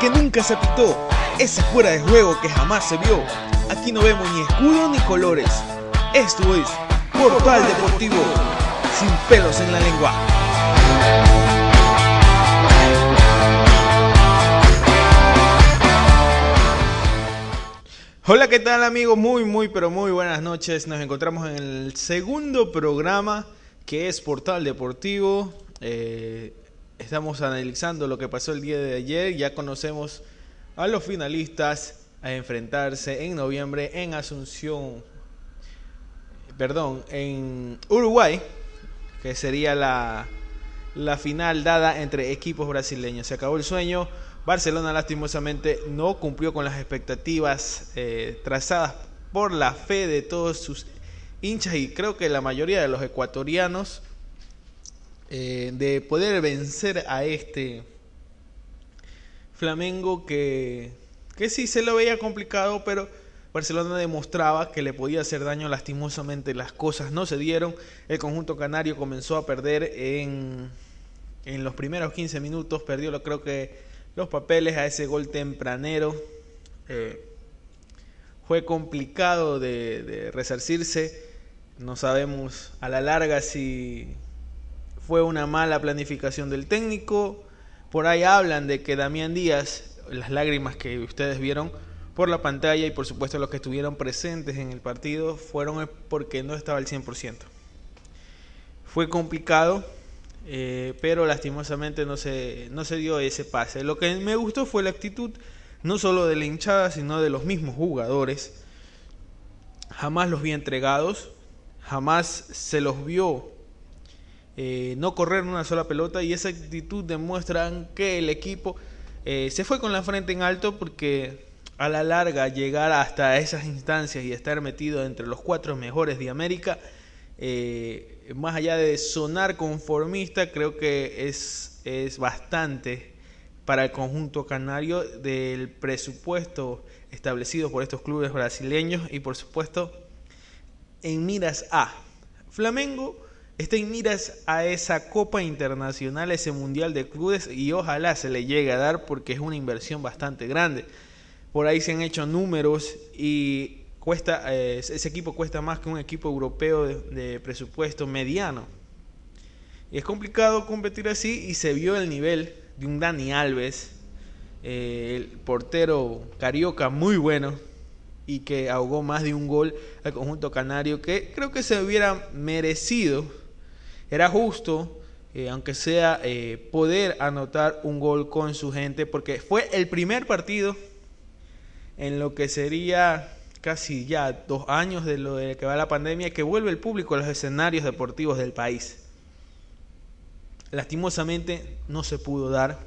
que nunca se pitó, ese fuera de juego que jamás se vio. Aquí no vemos ni escudo ni colores. Esto es Portal Deportivo, sin pelos en la lengua. Hola, ¿qué tal amigos? Muy, muy, pero muy buenas noches. Nos encontramos en el segundo programa que es Portal Deportivo. Eh, estamos analizando lo que pasó el día de ayer. Ya conocemos a los finalistas a enfrentarse en noviembre en Asunción, perdón, en Uruguay, que sería la, la final dada entre equipos brasileños. Se acabó el sueño. Barcelona lastimosamente no cumplió con las expectativas eh, trazadas por la fe de todos sus hinchas y creo que la mayoría de los ecuatorianos eh, de poder vencer a este Flamengo que, que sí se lo veía complicado, pero Barcelona demostraba que le podía hacer daño lastimosamente. Las cosas no se dieron. El conjunto canario comenzó a perder en, en los primeros 15 minutos. Perdió, lo creo que los papeles a ese gol tempranero. Eh, fue complicado de, resarcirse. No sabemos a la larga si fue una mala planificación del técnico. Por ahí hablan de que Damián Díaz, las lágrimas que ustedes vieron por la pantalla y por supuesto los que estuvieron presentes en el partido fueron porque no estaba al 100%. Fue complicado, eh, pero lastimosamente no se, no se dio ese pase. Lo que me gustó fue la actitud no solo de la hinchada, sino de los mismos jugadores. Jamás los vi entregados, jamás se los vio eh, no correr una sola pelota y esa actitud demuestra que el equipo eh, se fue con la frente en alto porque a la larga llegar hasta esas instancias y estar metido entre los cuatro mejores de América eh, más allá de sonar conformista, creo que es, es bastante para el conjunto canario del presupuesto establecido por estos clubes brasileños y por supuesto en miras a Flamengo está en miras a esa Copa Internacional, ese Mundial de Clubes y ojalá se le llegue a dar porque es una inversión bastante grande. Por ahí se han hecho números y cuesta, eh, ese equipo cuesta más que un equipo europeo de, presupuesto mediano. Y es complicado competir así y se vio el nivel de un Dani Alves, eh, el portero carioca muy bueno y que ahogó más de un gol al conjunto canario que creo que se hubiera merecido. Era justo, eh, aunque sea poder anotar un gol con su gente, porque fue el primer partido en lo que sería casi ya dos años de lo de que va la pandemia, que vuelve el público a los escenarios deportivos del país. Lastimosamente no se pudo dar.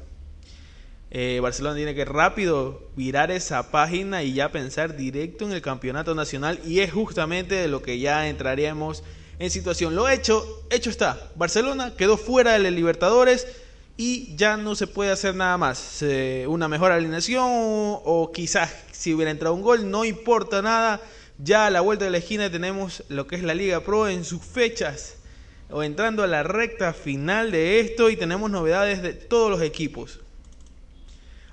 Eh, Barcelona tiene que rápido virar esa página y ya pensar directo en el campeonato nacional y es justamente de lo que ya entraremos en situación. Lo hecho, hecho está. Barcelona quedó fuera de los Libertadores y ya no se puede hacer nada más. una mejor alineación o, quizás si hubiera entrado un gol, no importa nada. Ya a la vuelta de la esquina tenemos lo que es la Liga Pro en sus fechas o entrando a la recta final de esto y tenemos novedades de todos los equipos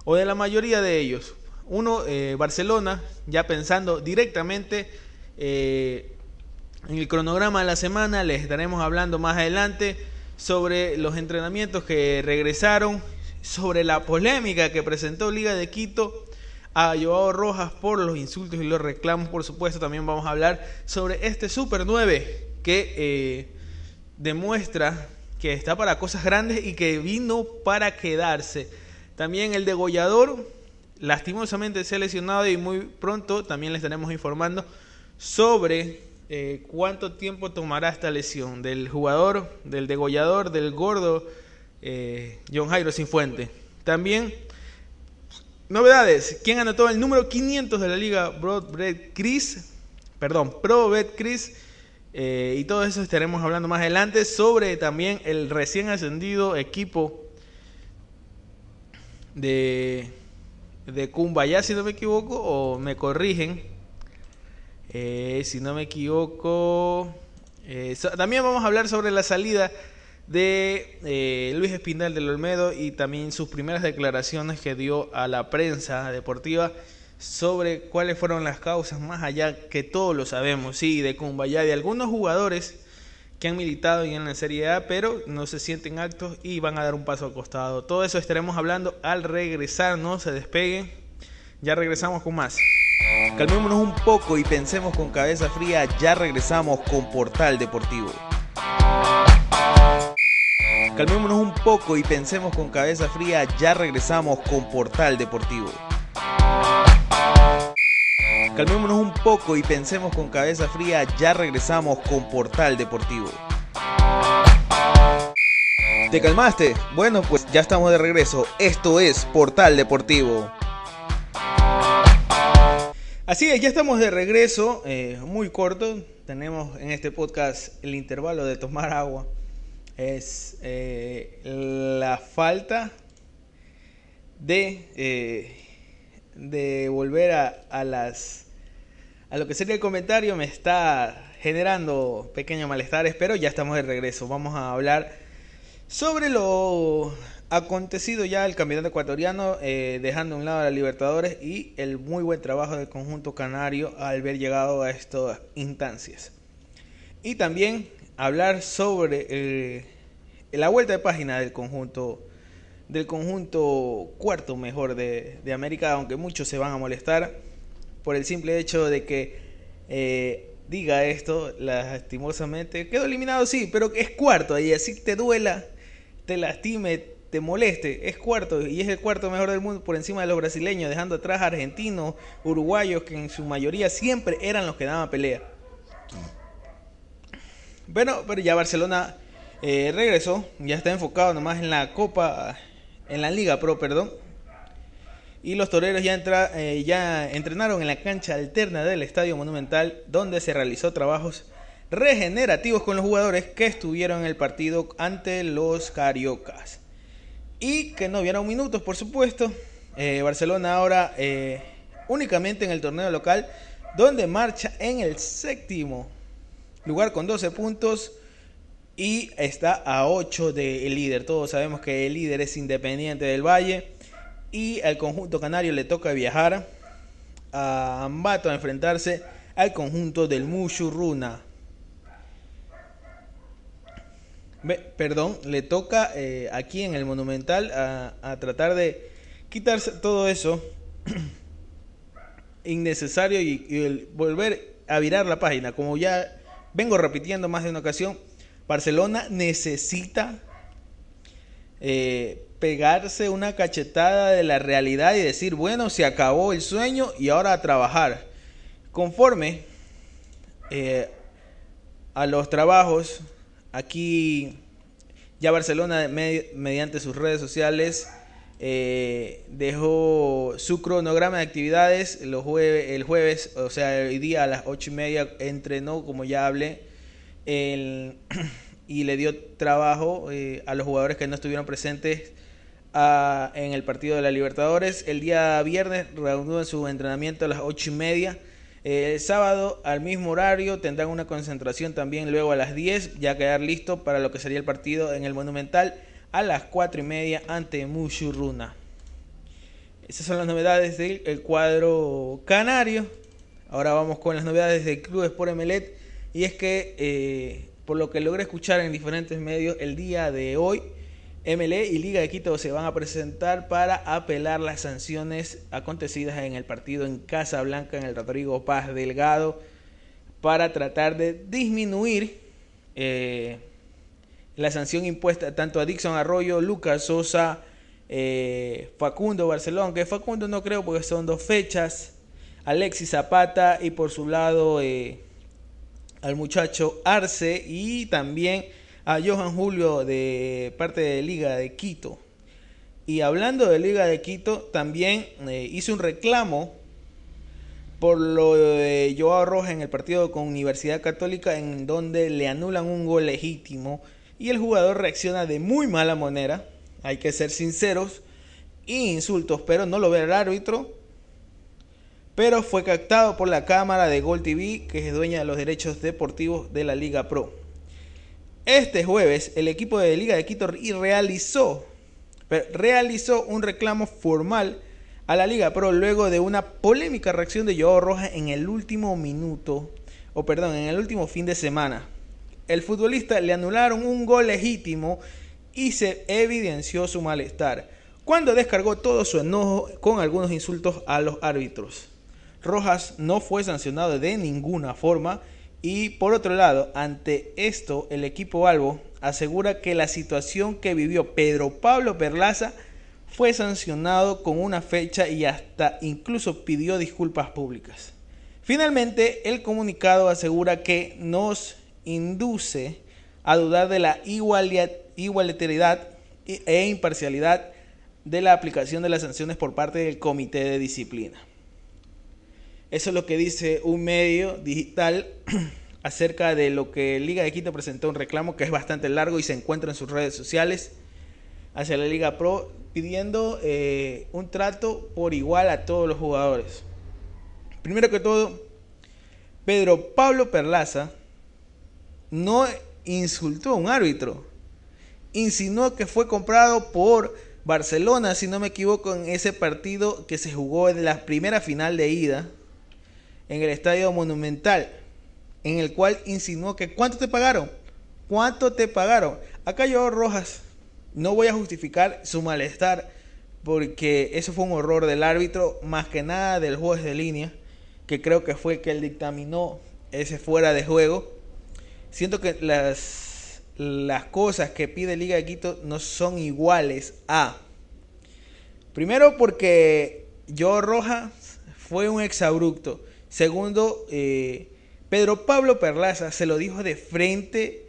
o de la mayoría de ellos. Uno, eh, Barcelona, ya pensando directamente eh, en el cronograma de la semana, les estaremos hablando más adelante sobre los entrenamientos que regresaron, sobre la polémica que presentó Liga de Quito a Joao Rojas por los insultos y los reclamos, por supuesto, también vamos a hablar sobre este Super 9 que eh, demuestra que está para cosas grandes y que vino para quedarse. También el degollador, lastimosamente se ha lesionado y muy pronto también les estaremos informando sobre eh, cuánto tiempo tomará esta lesión del jugador, del degollador, del gordo eh, John Jairo Fuente También, novedades, ¿quién anotó el número 500 de la liga Broadbred Chris? Perdón, Pro Bet Chris. Eh, y todo eso estaremos hablando más adelante sobre también el recién ascendido equipo de, de Kumbaya, si no me equivoco, o me corrigen eh, si no me equivoco. Eh, también vamos a hablar sobre la salida de eh, Luis Espinal del Olmedo y también sus primeras declaraciones que dio a la prensa deportiva sobre cuáles fueron las causas, más allá que todos lo sabemos, sí, de Cumbaya, de algunos jugadores que han militado en la Serie A, pero no se sienten actos y van a dar un paso al costado. Todo eso estaremos hablando al regresar, no se despeguen. Ya regresamos con más. Calmémonos un poco y pensemos con cabeza fría, ya regresamos con Portal Deportivo. Calmémonos un poco y pensemos con cabeza fría, ya regresamos con Portal Deportivo. Calmémonos un poco y pensemos con cabeza fría, ya regresamos con Portal Deportivo. ¿Te calmaste? Bueno, pues ya estamos de regreso. Esto es Portal Deportivo. Así es, ya estamos de regreso, eh, muy corto. Tenemos en este podcast el intervalo de tomar agua. Es eh, la falta de, eh, de volver a, las a lo que sería el comentario me está generando pequeños malestares, pero ya estamos de regreso. Vamos a hablar sobre lo acontecido ya el campeonato ecuatoriano, eh, dejando a un lado a la Libertadores y el muy buen trabajo del conjunto canario al haber llegado a estas instancias. Y también hablar sobre eh, la vuelta de página del conjunto del conjunto cuarto mejor de, de América, aunque muchos se van a molestar por el simple hecho de que eh, diga esto, lastimosamente, quedó eliminado, sí, pero es cuarto ahí, así te duela, te lastime, te moleste, es cuarto y es el cuarto mejor del mundo por encima de los brasileños, dejando atrás a argentinos, uruguayos, que en su mayoría siempre eran los que daban pelea. Bueno, pero ya Barcelona eh, regresó, ya está enfocado nomás en la Copa, en la Liga Pro, perdón y los toreros ya, entra, eh, ya entrenaron en la cancha alterna del Estadio Monumental, donde se realizó trabajos regenerativos con los jugadores que estuvieron en el partido ante los Cariocas. Y que no vieron minutos, por supuesto. Eh, Barcelona ahora eh, únicamente en el torneo local, donde marcha en el séptimo lugar con 12 puntos y está a 8 del líder. Todos sabemos que el líder es Independiente del Valle y al conjunto canario le toca viajar a Ambato a enfrentarse al conjunto del Perdón, le toca eh, aquí en el Monumental a, tratar de quitarse todo eso innecesario y, volver a virar la página. Como ya vengo repitiendo más de una ocasión, Barcelona necesita eh, pegarse una cachetada de la realidad y decir, bueno, se acabó el sueño y ahora a trabajar. Conforme eh, a los trabajos, aquí ya Barcelona mediante sus redes sociales eh, dejó su cronograma de actividades los jueves, el jueves, o sea, hoy día a las ocho y media entrenó, como ya hablé, y le dio trabajo eh, a los jugadores que no estuvieron presentes en el partido de la Libertadores. El día viernes reanudó su entrenamiento a las ocho y media. El sábado al mismo horario tendrán una concentración también luego a las 10, ya quedar listo para lo que sería el partido en el Monumental a las cuatro y media ante Mushuruna. Esas son las novedades del cuadro canario. Ahora vamos con las novedades del Club Sport Emelet. Y es que, eh, por lo que logré escuchar en diferentes medios, el día de hoy MLE y Liga de Quito se van a presentar para apelar las sanciones acontecidas en el partido en Casa Blanca en el Rodrigo Paz Delgado para tratar de disminuir eh, la sanción impuesta tanto a Dixon Arroyo, Lucas Sosa, eh, Facundo Barcelona, que Facundo no creo porque son dos fechas, Alexis Zapata y por su lado eh, al muchacho Arce y también a Johan Julio de parte de Liga de Quito. Y hablando de Liga de Quito, también eh, hice un reclamo por lo de Joao Rojas en el partido con Universidad Católica, en donde le anulan un gol legítimo y el jugador reacciona de muy mala manera. Hay que ser sinceros y insultos, pero no lo ve el árbitro. Pero fue captado por la cámara de Gol TV, que es dueña de los derechos deportivos de la Liga Pro. Este jueves el equipo de Liga de Quito realizó, realizó un reclamo formal a la Liga Pro luego de una polémica reacción de Joao Rojas en el último minuto, o perdón, en el último fin de semana. El futbolista le anularon un gol legítimo y se evidenció su malestar cuando descargó todo su enojo con algunos insultos a los árbitros. Rojas no fue sancionado de ninguna forma y por otro lado, ante esto, el equipo Albo asegura que la situación que vivió Pedro Pablo Perlaza fue sancionado con una fecha y hasta incluso pidió disculpas públicas. Finalmente, el comunicado asegura que nos induce a dudar de la igualitaridad e imparcialidad de la aplicación de las sanciones por parte del Comité de Disciplina. Eso es lo que dice un medio digital acerca de lo que Liga de Quito presentó un reclamo que es bastante largo y se encuentra en sus redes sociales hacia la Liga Pro pidiendo eh, un trato por igual a todos los jugadores. Primero que todo, Pedro Pablo Perlaza no insultó a un árbitro, insinuó que fue comprado por Barcelona, si no me equivoco, en ese partido que se jugó en la primera final de ida en el Estadio Monumental, en el cual insinuó que ¿cuánto te pagaron? ¿Cuánto te pagaron? Acá yo Rojas, no voy a justificar su malestar, porque eso fue un horror del árbitro, más que nada del juez de línea, que creo que fue que dictaminó ese fuera de juego. Siento que las, las cosas que pide Liga de Quito no son iguales a... Primero porque yo Rojas fue un exabrupto. Segundo, eh, Pedro Pablo Perlaza se lo dijo de frente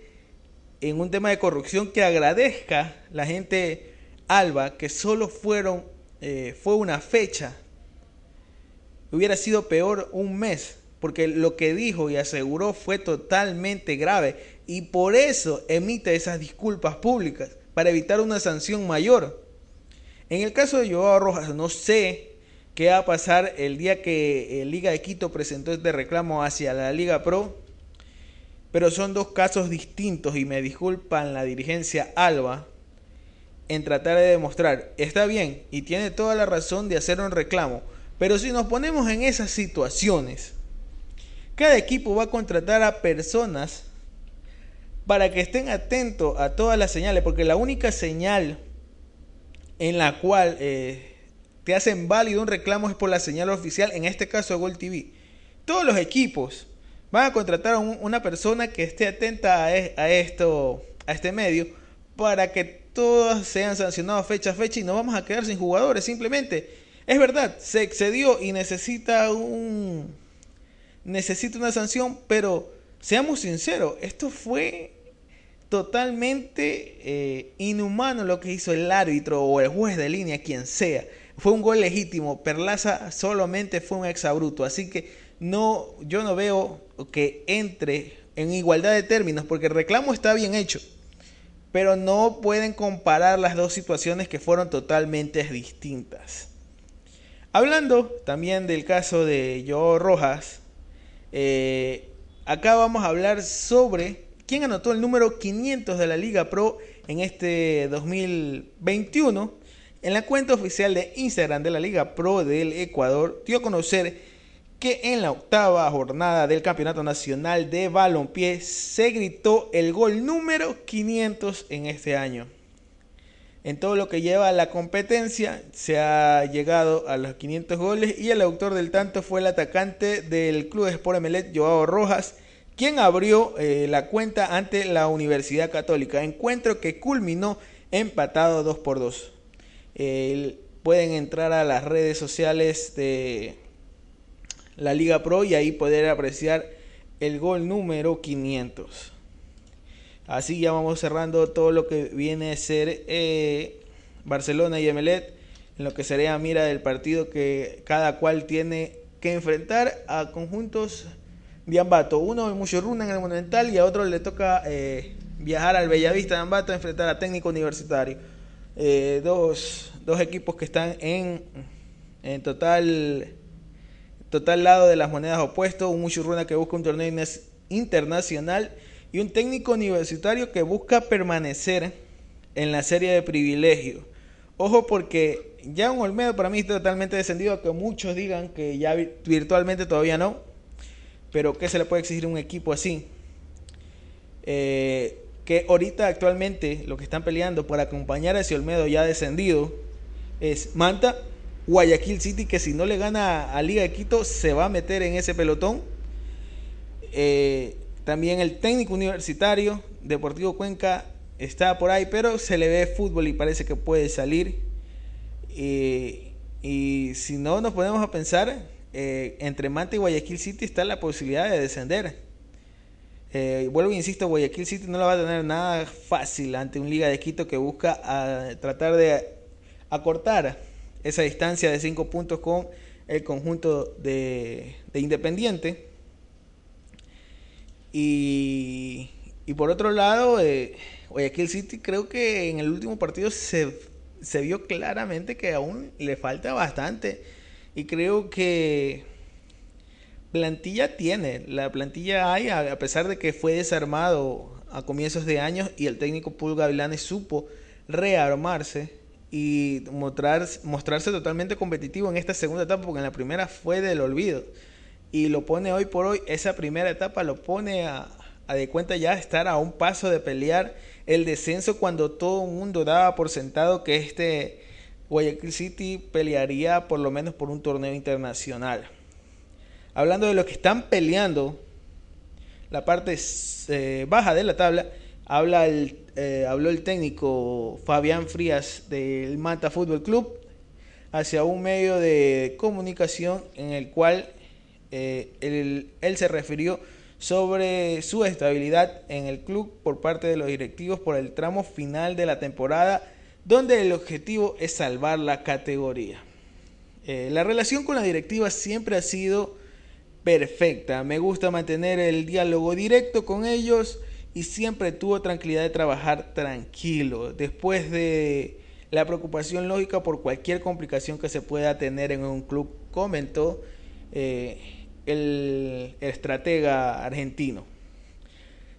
en un tema de corrupción que agradezca la gente Alba que solo fueron, eh, fue una fecha. Hubiera sido peor un mes, porque lo que dijo y aseguró fue totalmente grave y por eso emite esas disculpas públicas, para evitar una sanción mayor. En el caso de Joao Rojas, no sé qué va a pasar el día que el Liga de Quito presentó este reclamo hacia la Liga Pro. Pero son dos casos distintos y me disculpan la dirigencia Alba en tratar de demostrar, está bien y tiene toda la razón de hacer un reclamo, pero si nos ponemos en esas situaciones, cada equipo va a contratar a personas para que estén atentos a todas las señales, porque la única señal en la cual eh, te hacen válido un reclamo es por la señal oficial, en este caso Gol TV. Todos los equipos van a contratar a una persona que esté atenta e, a, esto, a este medio, para que todos sean sancionados fecha a fecha y no vamos a quedar sin jugadores. Simplemente, es verdad, se excedió y necesita un necesita una sanción, pero seamos sinceros, esto fue totalmente eh, inhumano lo que hizo el árbitro o el juez de línea, quien sea fue un gol legítimo. Perlaza solamente fue un exabruto. Así que no, yo no veo que entre en igualdad de términos, porque el reclamo está bien hecho. Pero no pueden comparar las dos situaciones que fueron totalmente distintas. Hablando también del caso de Joe Rojas, eh, acá vamos a hablar sobre quién anotó el número 500 de la Liga Pro en este 2021 en la cuenta oficial de Instagram de la Liga Pro del Ecuador dio a conocer que en la octava jornada del Campeonato Nacional de Balompié se gritó el gol número 500 en este año. En todo lo que lleva la competencia se ha llegado a los 500 goles y el autor del tanto fue el atacante del Club Sport Emelet, Joao Rojas, quien abrió eh, la cuenta ante la Universidad Católica, encuentro que culminó empatado 2 por 2 pueden entrar a las redes sociales de la Liga Pro y ahí poder apreciar el gol número 500. Así ya vamos cerrando todo lo que viene a ser eh, Barcelona y Emelet, en lo que sería mira del partido que cada cual tiene que enfrentar a conjuntos de Ambato. Uno en Muchurruna en el Monumental y a otro le toca eh, viajar al Bellavista de Ambato a enfrentar a Técnico Universitario. Eh, dos, equipos que están en, en total, total lado de las monedas opuestos. Un Muchurruna que busca un torneo internacional y un técnico universitario que busca permanecer en la serie de privilegio. Ojo porque ya un Olmedo para mí está totalmente descendido, aunque muchos digan que ya virtualmente todavía no. Pero ¿qué se le puede exigir a un equipo así? Eh, que ahorita actualmente lo que están peleando por acompañar a ese Olmedo ya descendido es Manta, Guayaquil City, que si no le gana a Liga de Quito se va a meter en ese pelotón. Eh, también el técnico universitario, Deportivo Cuenca, está por ahí, pero se le ve fútbol y parece que puede salir. y si no nos ponemos a pensar, eh, entre Manta y Guayaquil City está la posibilidad de descender. Eh, vuelvo e insisto, Guayaquil City no la va a tener nada fácil ante un Liga de Quito que busca a, tratar de acortar esa distancia de 5 puntos con el conjunto de, Independiente. Y, por otro lado, eh, Guayaquil City creo que en el último partido se vio claramente que aún le falta bastante. Y creo que plantilla tiene, la plantilla hay, a pesar de que fue desarmado a comienzos de años y el técnico Pulga Gavilanes supo rearmarse y mostrar, mostrarse totalmente competitivo en esta segunda etapa, porque en la primera fue del olvido. Y lo pone hoy por hoy, esa primera etapa lo pone a, a de cuenta ya estar a un paso de pelear el descenso cuando todo el mundo daba por sentado que este Guayaquil City pelearía por lo menos por un torneo internacional. Hablando de los que están peleando la parte eh, baja de la tabla, habla el, eh, habló el técnico Fabián Frías del Manta Fútbol Club hacia un medio de comunicación en el cual eh, él, él se refirió sobre su estabilidad en el club por parte de los directivos por el tramo final de la temporada, donde el objetivo es salvar la categoría. la relación con la directiva siempre ha sido perfecta. Me gusta mantener el diálogo directo con ellos y siempre tuvo tranquilidad de trabajar tranquilo. Después de la preocupación lógica por cualquier complicación que se pueda tener en un club, comentó eh, el, estratega argentino.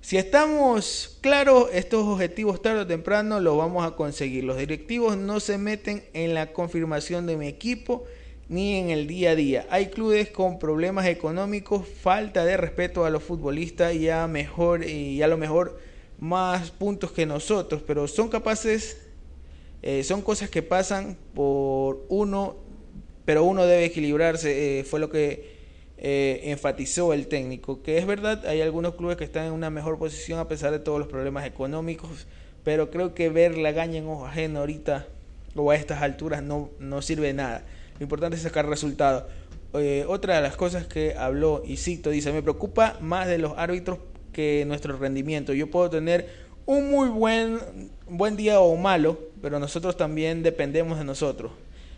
Si estamos claros, estos objetivos tarde o temprano los vamos a conseguir. Los directivos no se meten en la confirmación de mi equipo ni en el día a día. Hay clubes con problemas económicos, falta de respeto a los futbolistas y a, mejor, y a lo mejor más puntos que nosotros, pero son capaces, eh, son cosas que pasan por uno, pero uno debe equilibrarse, eh, fue lo que eh, enfatizó el técnico, que es verdad, hay algunos clubes que están en una mejor posición a pesar de todos los problemas económicos, pero creo que ver la gaña en ojo ajeno ahorita o a estas alturas no, no sirve de nada. Lo importante es sacar resultados. Eh, otra de las cosas que habló y cito dice, me preocupa más de los árbitros que nuestro rendimiento. Yo puedo tener un muy buen, buen día o malo, pero nosotros también dependemos de nosotros,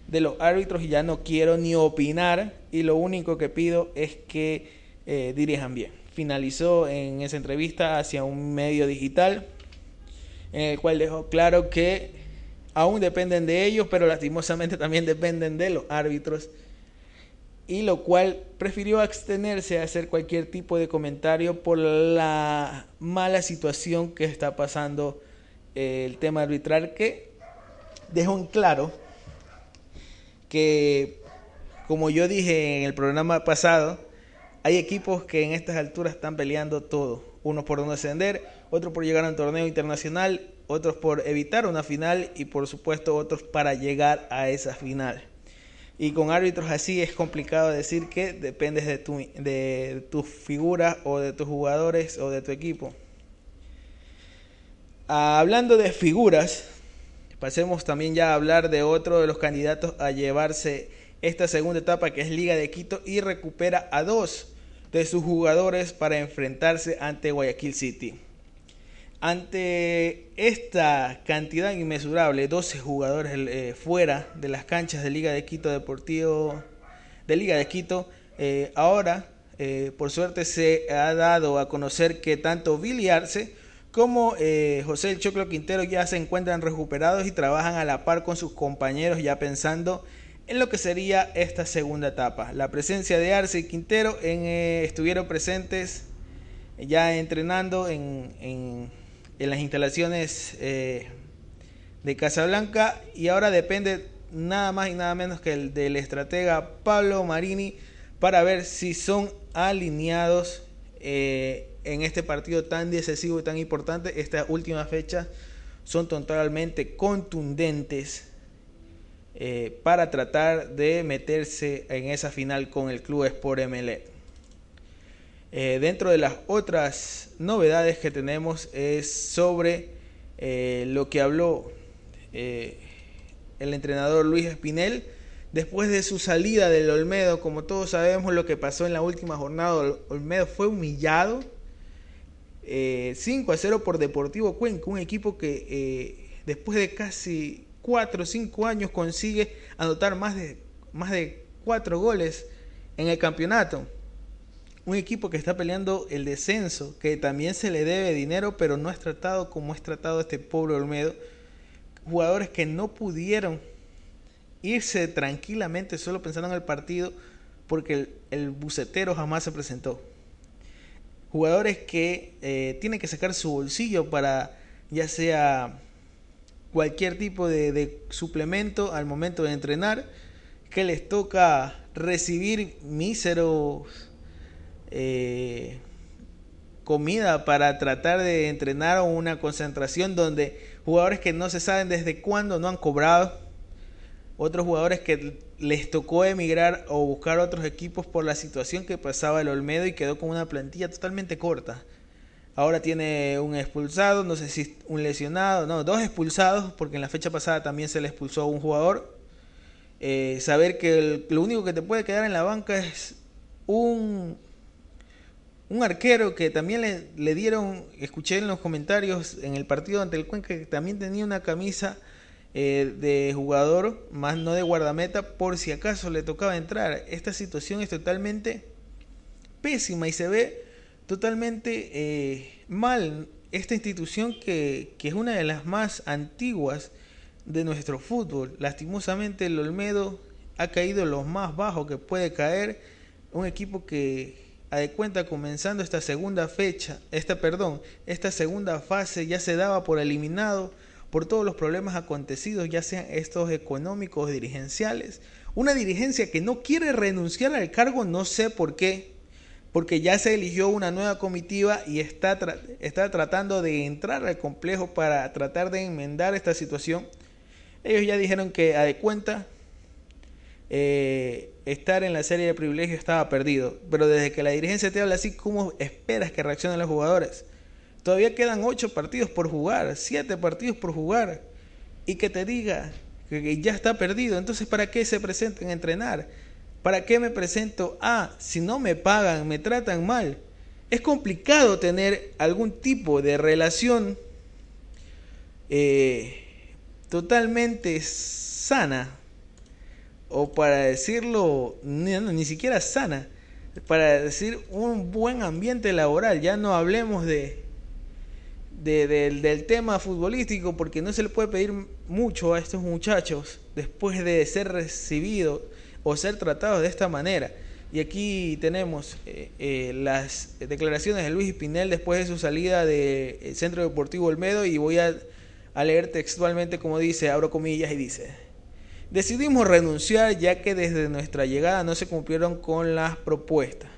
de los árbitros y ya no quiero ni opinar y lo único que pido es que eh, dirijan bien. Finalizó en esa entrevista hacia un medio digital en el cual dejó claro que aún dependen de ellos, pero lastimosamente también dependen de los árbitros. Y lo cual prefirió abstenerse a hacer cualquier tipo de comentario por la mala situación que está pasando eh, el tema arbitral, que dejó en claro que, como yo dije en el programa pasado, hay equipos que en estas alturas están peleando todo. Unos por no ascender, otros por llegar a un torneo internacional otros por evitar una final y por supuesto otros para llegar a esa final. Y con árbitros así es complicado decir que dependes de tu, de o de tus jugadores o de tu equipo. hablando de figuras, pasemos también ya a hablar de otro de los candidatos a llevarse esta segunda etapa que es Liga de Quito y recupera a dos de sus jugadores para enfrentarse ante Guayaquil City. Ante esta cantidad inmesurable, 12 jugadores eh, fuera de las canchas de Liga de Quito Deportivo, de Liga de Quito, eh, ahora, eh, por suerte, se ha dado a conocer que tanto Billy Arce como José El Choclo Quintero ya se encuentran recuperados y trabajan a la par con sus compañeros ya pensando en lo que sería esta segunda etapa. La presencia de Arce y Quintero estuvieron presentes ya entrenando en, en, las instalaciones eh, de Casablanca y ahora depende nada más y nada menos que el del estratega Pablo Marini para ver si son alineados eh, en este partido tan decisivo y tan importante. Estas últimas fechas son totalmente contundentes eh, para tratar de meterse en esa final con el Club Sport MLE. Eh, dentro de las otras novedades que tenemos es sobre lo que habló el entrenador Luis Espinel después de su salida del Olmedo, como todos sabemos lo que pasó en la última jornada, Olmedo fue humillado 5 eh, a 0 por Deportivo Cuenca, un equipo que eh, después de casi 4 o 5 años consigue anotar más de, más de 4 goles en el campeonato. Un equipo que está peleando el descenso, que también se le debe dinero, pero no es tratado como es tratado este pobre Olmedo jugadores que no pudieron irse tranquilamente solo pensando en el partido porque el, bucetero jamás se presentó. Jugadores que eh, tienen que sacar su bolsillo para ya sea cualquier tipo de, suplemento al momento de entrenar, que les toca recibir míseros eh, comida para tratar de entrenar una concentración donde jugadores que no se saben desde cuándo no han cobrado, otros jugadores que les tocó emigrar o buscar otros equipos por la situación que pasaba el Olmedo y quedó con una plantilla totalmente corta. Ahora tiene un expulsado, no sé si un lesionado, no, dos expulsados, porque en la fecha pasada también se le expulsó a un jugador. Eh, saber que lo único que te puede quedar en la banca es un un arquero que también le, dieron, escuché en los comentarios en el partido ante el Cuenca, que también tenía una camisa eh, de jugador, más no de guardameta, por si acaso le tocaba entrar. Esta situación es totalmente pésima y se ve totalmente eh, mal esta institución que, que, es una de las más antiguas de nuestro fútbol. Lastimosamente el Olmedo ha caído lo más bajo que puede caer. Un equipo que a de cuenta comenzando esta segunda fecha, esta perdón, esta segunda fase ya se daba por eliminado por todos los problemas acontecidos, ya sean estos económicos, dirigenciales. Una dirigencia que no quiere renunciar al cargo, no sé por qué, porque ya se eligió una nueva comitiva y está, está tratando de entrar al complejo para tratar de enmendar esta situación. Ellos ya dijeron que a de cuenta eh, estar en la serie de privilegio estaba perdido. Pero desde que la dirigencia te habla así, ¿cómo esperas que reaccionen los jugadores? Todavía quedan ocho partidos por jugar, siete partidos por jugar. Y que te diga que ya está perdido. Entonces, ¿para qué se presentan a entrenar? ¿Para qué me presento? Ah, si no me pagan, me tratan mal. Es complicado tener algún tipo de relación eh, totalmente sana o para decirlo, ni, siquiera sana, para decir un buen ambiente laboral. Ya no hablemos de, del tema futbolístico porque no se le puede pedir mucho a estos muchachos después de ser recibidos o ser tratados de esta manera. Y aquí tenemos eh, eh, las declaraciones de Luis Pinel después de su salida del Centro Deportivo Olmedo y voy a, a leer textualmente como dice, abro comillas y dice, Decidimos renunciar ya que desde nuestra llegada no se cumplieron con las propuestas.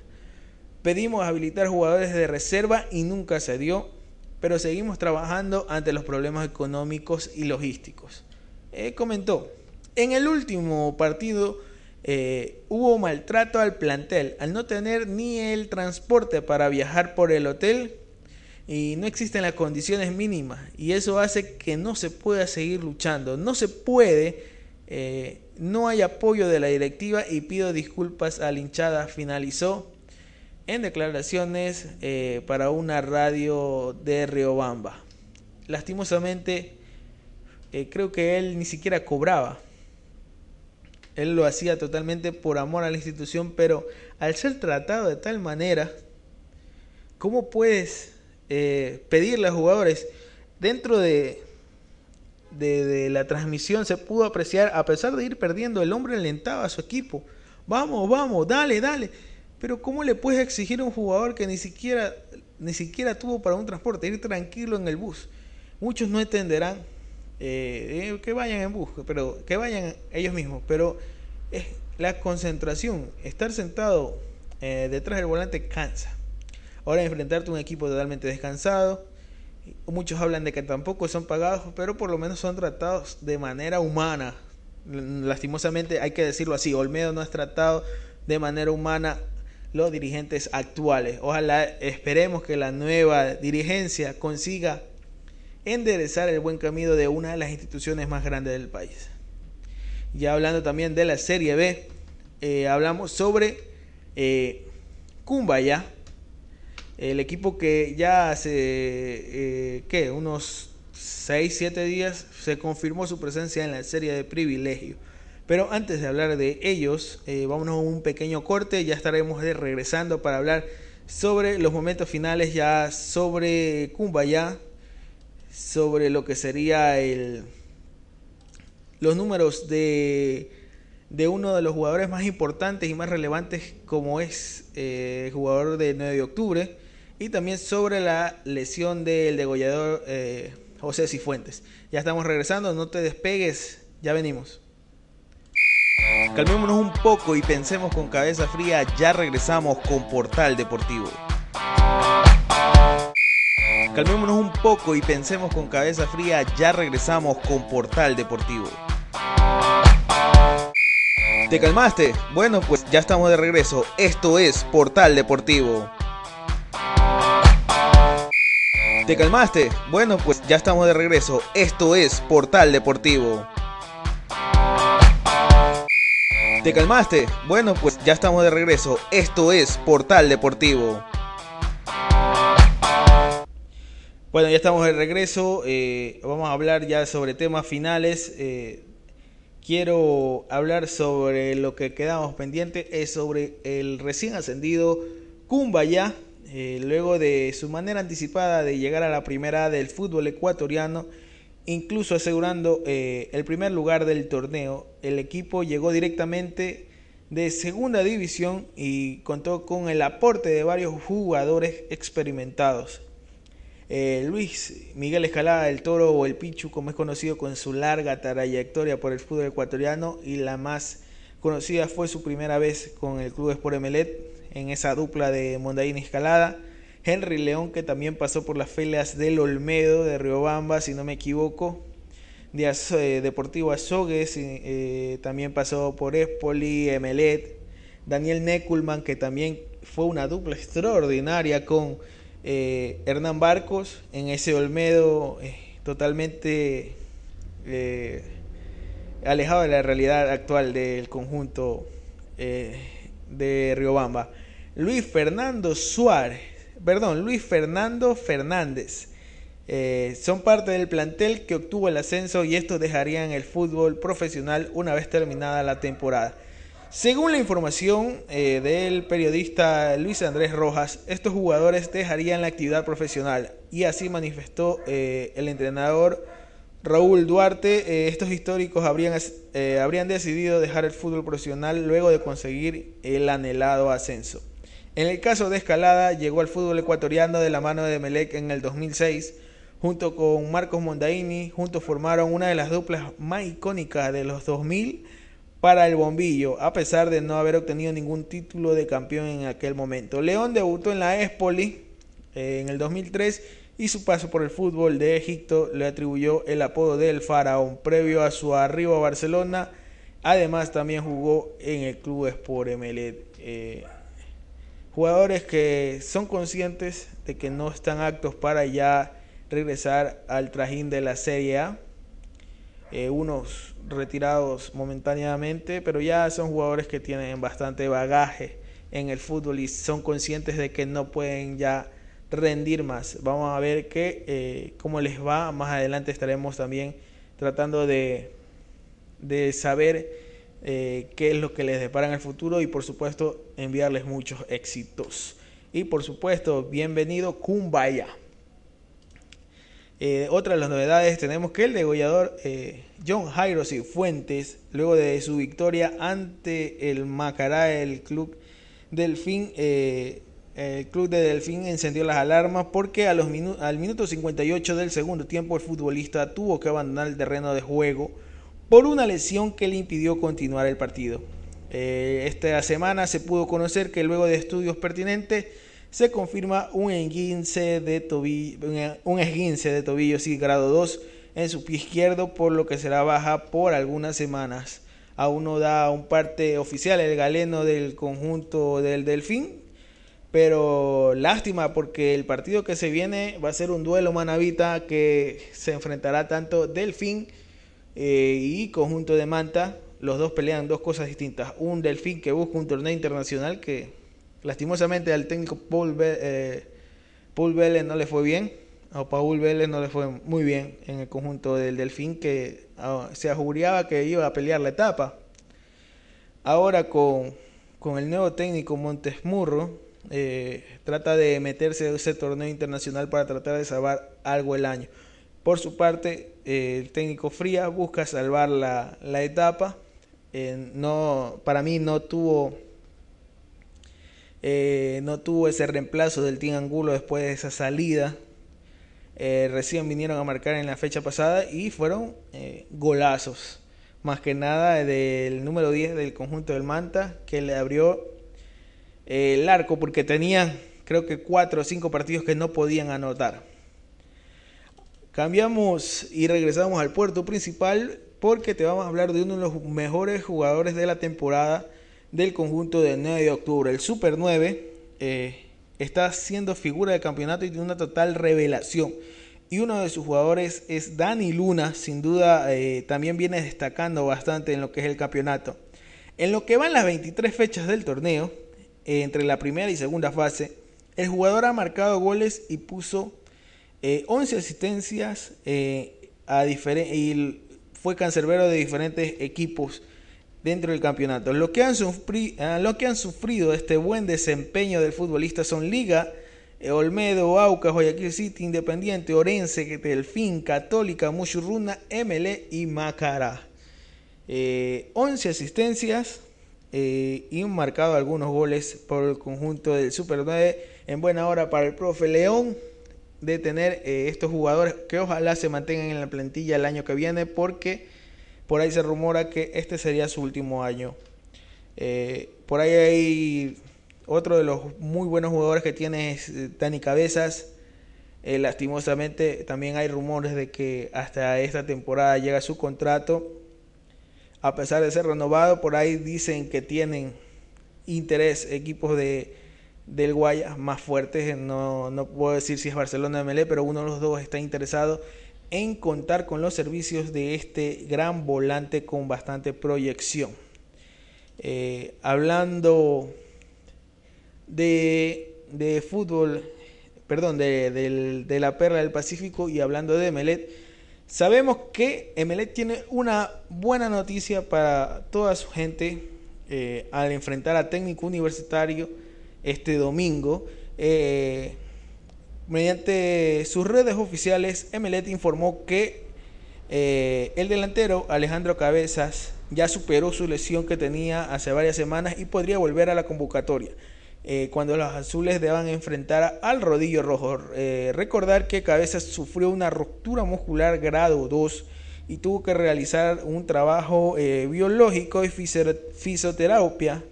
Pedimos habilitar jugadores de reserva y nunca se dio, pero seguimos trabajando ante los problemas económicos y logísticos. Eh, comentó, en el último partido eh, hubo maltrato al plantel al no tener ni el transporte para viajar por el hotel y no existen las condiciones mínimas y eso hace que no se pueda seguir luchando. No se puede eh, no hay apoyo de la directiva y pido disculpas a la hinchada. Finalizó en declaraciones eh, para una radio de Riobamba. Lastimosamente, eh, creo que él ni siquiera cobraba. Él lo hacía totalmente por amor a la institución, pero al ser tratado de tal manera, ¿cómo puedes pedirle a jugadores dentro de de, la transmisión se pudo apreciar, a pesar de ir perdiendo, el hombre alentaba a su equipo. Vamos, vamos, dale, dale. Pero ¿cómo le puedes exigir a un jugador que ni siquiera, ni siquiera tuvo para un transporte, ir tranquilo en el bus? Muchos no entenderán eh, eh, que vayan en bus, pero que vayan ellos mismos. Pero es la concentración, estar sentado eh, detrás del volante cansa. Ahora enfrentarte a un equipo totalmente descansado. Muchos hablan de que tampoco son pagados, pero por lo menos son tratados de manera humana. Lastimosamente hay que decirlo así, Olmedo no es tratado de manera humana los dirigentes actuales. Ojalá esperemos que la nueva dirigencia consiga enderezar el buen camino de una de las instituciones más grandes del país. Ya hablando también de la Serie B, eh, hablamos sobre eh, Kumbaya, el equipo que ya hace, eh, ¿qué? Unos 6, 7 días se confirmó su presencia en la Serie de Privilegio. Pero antes de hablar de ellos, eh, vámonos a un pequeño corte, ya estaremos regresando para hablar sobre los momentos finales, ya sobre Kumbaya, sobre lo que sería el, los números de, de uno de los jugadores más importantes y más relevantes como es eh, el jugador de 9 de octubre, y también sobre la lesión del degollador eh, José Cifuentes. Ya estamos regresando, no te despegues, ya venimos. Calmémonos un poco y pensemos con cabeza fría, ya regresamos con Portal Deportivo. Calmémonos un poco y pensemos con cabeza fría, ya regresamos con Portal Deportivo. ¿Te calmaste? Bueno, pues ya estamos de regreso. Esto es Portal Deportivo. ¿Te calmaste? Bueno, pues ya estamos de regreso. Esto es Portal Deportivo. ¿Te calmaste? Bueno, pues ya estamos de regreso. Esto es Portal Deportivo. Bueno, ya estamos de regreso. Eh, vamos a hablar ya sobre temas finales. Eh, quiero hablar sobre lo que quedamos pendientes. Es sobre el recién ascendido Kumbaya. Eh, luego de su manera anticipada de llegar a la primera del fútbol ecuatoriano incluso asegurando eh, el primer lugar del torneo. El equipo llegó directamente de segunda división y contó con el aporte de varios jugadores experimentados. Eh, Luis Miguel Escalada del Toro o el Pichu, como es conocido con su larga trayectoria por el fútbol ecuatoriano y la más conocida fue su primera vez con el Club Sport Emelet en esa dupla de Mondaín Escalada. Henry León, que también pasó por las filas del Olmedo de Riobamba, si no me equivoco. De eh, Deportivo Azogues, eh, también pasó por Espoli, Emelet. Daniel Neculman, que también fue una dupla extraordinaria con eh, Hernán Barcos en ese Olmedo totalmente alejado de la realidad actual del conjunto de Riobamba. Luis Fernando Suárez perdón, Luis Fernando Fernández. Eh, son parte del plantel que obtuvo el ascenso y esto dejarían el fútbol profesional una vez terminada la temporada. Según la información eh, del periodista Luis Andrés Rojas, estos jugadores dejarían la actividad profesional y así manifestó eh, el entrenador Raúl Duarte. estos históricos habrían, habrían decidido dejar el fútbol profesional luego de conseguir el anhelado ascenso. En el caso de Escalada, llegó al fútbol ecuatoriano de la mano de Melec en el 2006. Junto con Marcos Mondaini, juntos formaron una de las duplas más icónicas de los 2000 para el bombillo, a pesar de no haber obtenido ningún título de campeón en aquel momento. León debutó en la Espoli eh, en el 2003 y su paso por el fútbol de Egipto le atribuyó el apodo del faraón previo a su arribo a Barcelona. Además también jugó en el club Sport Emelet. Eh, Jugadores que son conscientes de que no están aptos para ya regresar al trajín de la Serie A. Eh, unos retirados momentáneamente, pero ya son jugadores que tienen bastante bagaje en el fútbol y son conscientes de que no pueden ya rendir más. Vamos a ver qué, eh, cómo les va. Más adelante estaremos también tratando de, de saber eh, qué es lo que les depara en el futuro y por supuesto enviarles muchos éxitos. Y por supuesto, bienvenido Kumbaya. Eh, otra de las novedades tenemos que el degollador eh, John Jairo Fuentes, luego de su victoria ante el Macará, el club Delfín, el club de Delfín encendió las alarmas porque a los al minuto 58 del segundo tiempo el futbolista tuvo que abandonar el terreno de juego por una lesión que le impidió continuar el partido. esta semana se pudo conocer que luego de estudios pertinentes se confirma un esguince de tobillo, un esguince de tobillo, sí, grado 2 en su pie izquierdo, por lo que será baja por algunas semanas. Aún no da un parte oficial el galeno del conjunto del Delfín, pero lástima porque el partido que se viene va a ser un duelo manavita que se enfrentará tanto Delfín eh, y conjunto de Manta. Los dos pelean dos cosas distintas. Un Delfín que busca un torneo internacional que Lastimosamente al técnico Paul, eh, Vélez no le fue bien. A Paul Vélez no le fue muy bien en el conjunto del Delfín que ah, se ajubriaba que iba a pelear la etapa. Ahora con, el nuevo técnico Montes Murro eh, trata de meterse en ese torneo internacional para tratar de salvar algo el año. Por su parte, eh, el técnico Fría busca salvar la, etapa. no, para mí no tuvo eh, no tuvo ese reemplazo del Team Angulo después de esa salida. Eh, recién vinieron a marcar en la fecha pasada y fueron eh, golazos. Más que nada del número 10 del conjunto del Manta, que le abrió el arco porque tenían creo que 4 o 5 partidos que no podían anotar. Cambiamos y regresamos al puerto principal porque te vamos a hablar de uno de los mejores jugadores de la temporada del conjunto del 9 de octubre. El Super 9 eh, está siendo figura de campeonato y tiene una total revelación. Y uno de sus jugadores es Dani Luna, sin duda eh, también viene destacando bastante en lo que es el campeonato. En lo que van las 23 fechas del torneo, eh, entre la primera y segunda fase, el jugador ha marcado goles y puso 11 asistencias a y fue cancerbero de diferentes equipos dentro del campeonato. Lo que han, ah, que han sufrido este buen desempeño del futbolista son Liga, eh, Olmedo, Aucas, Guayaquil City, Independiente, Orense, Delfín, Católica, Muchurruna, ML y Macará. 11 eh, asistencias eh, y un marcado algunos goles por el conjunto del Super 9 en buena hora para el profe León de tener estos jugadores que ojalá se mantengan en la plantilla el año que viene porque por ahí se rumora que este sería su último año. Eh, por ahí hay otro de los muy buenos jugadores que tiene es eh, Dani Cabezas. Eh, lastimosamente también hay rumores de que hasta esta temporada llega su contrato. A pesar de ser renovado, por ahí dicen que tienen interés equipos de, del Guayas más fuertes. No, no puedo decir si es Barcelona o MLE, pero uno de los dos está interesado en contar con los servicios de este gran volante con bastante proyección. Eh, hablando de, fútbol, perdón, de, la perla del Pacífico y hablando de Emelet, sabemos que Emelet tiene una buena noticia para toda su gente eh, al enfrentar a técnico universitario este domingo. Eh, Mediante sus redes oficiales, Emelet informó que eh, el delantero Alejandro Cabezas ya superó su lesión que tenía hace varias semanas y podría volver a la convocatoria. Eh, cuando los azules deban enfrentar al rodillo rojo. Recordar que Cabezas sufrió una ruptura muscular grado 2 y tuvo que realizar un trabajo biológico y fisioterapia,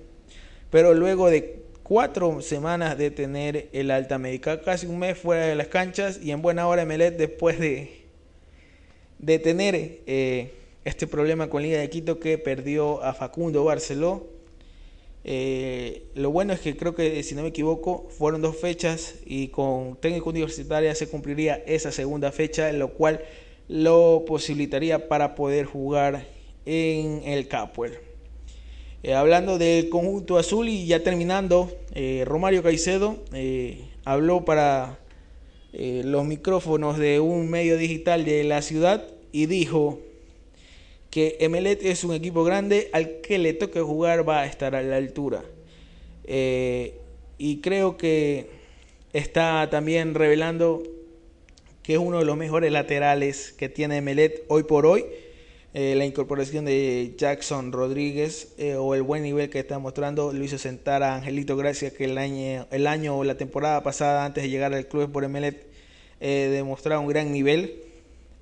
pero luego de cuatro semanas de tener el alta médica, casi un mes fuera de las canchas y en buena hora Melet después de, de tener eh, este problema con Liga de Quito que perdió a Facundo Barceló. Eh, lo bueno es que creo que, si no me equivoco, fueron dos fechas y con técnico universitaria se cumpliría esa segunda fecha, lo cual lo posibilitaría para poder jugar en el Capuel. Eh, hablando del conjunto azul y ya terminando, eh, Romario Caicedo eh, habló para los micrófonos de un medio digital de la ciudad y dijo que Emelet es un equipo grande al que le toque jugar va a estar a la altura. y creo que está también revelando que es uno de los mejores laterales que tiene Emelet hoy por hoy Eh, la incorporación de Jackson Rodríguez eh, o el buen nivel que está mostrando lo hizo sentar a Angelito Gracia que el año, el año o la temporada pasada antes de llegar al club por Emelet eh, demostraba un gran nivel.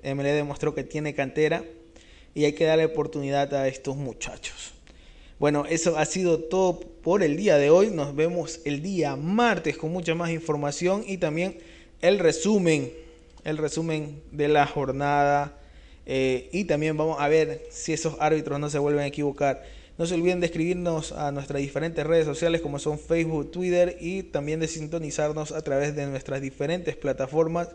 Emelet demostró que tiene cantera y hay que darle oportunidad a estos muchachos. Bueno, eso ha sido todo por el día de hoy. Nos vemos el día martes con mucha más información y también el resumen, el resumen de la jornada. Eh, y también vamos a ver si esos árbitros no se vuelven a equivocar. No se olviden de escribirnos a nuestras diferentes redes sociales como son Facebook, Twitter y también de sintonizarnos a través de nuestras diferentes plataformas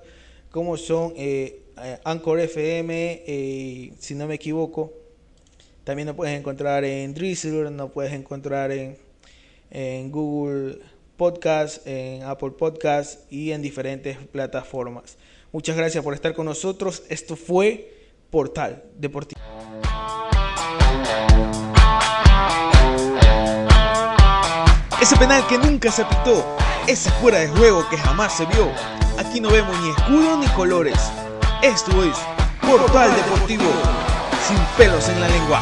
como son eh, eh, Anchor FM, si no me equivoco. También nos puedes encontrar en Drizzler, nos puedes encontrar en, en Google Podcast, en Apple Podcast y en diferentes plataformas. Muchas gracias por estar con nosotros. Esto fue Portal Deportivo. Ese penal que nunca se pitó, ese fuera de juego que jamás se vio. Aquí no vemos ni escudo ni colores. Esto es Portal Deportivo, sin pelos en la lengua.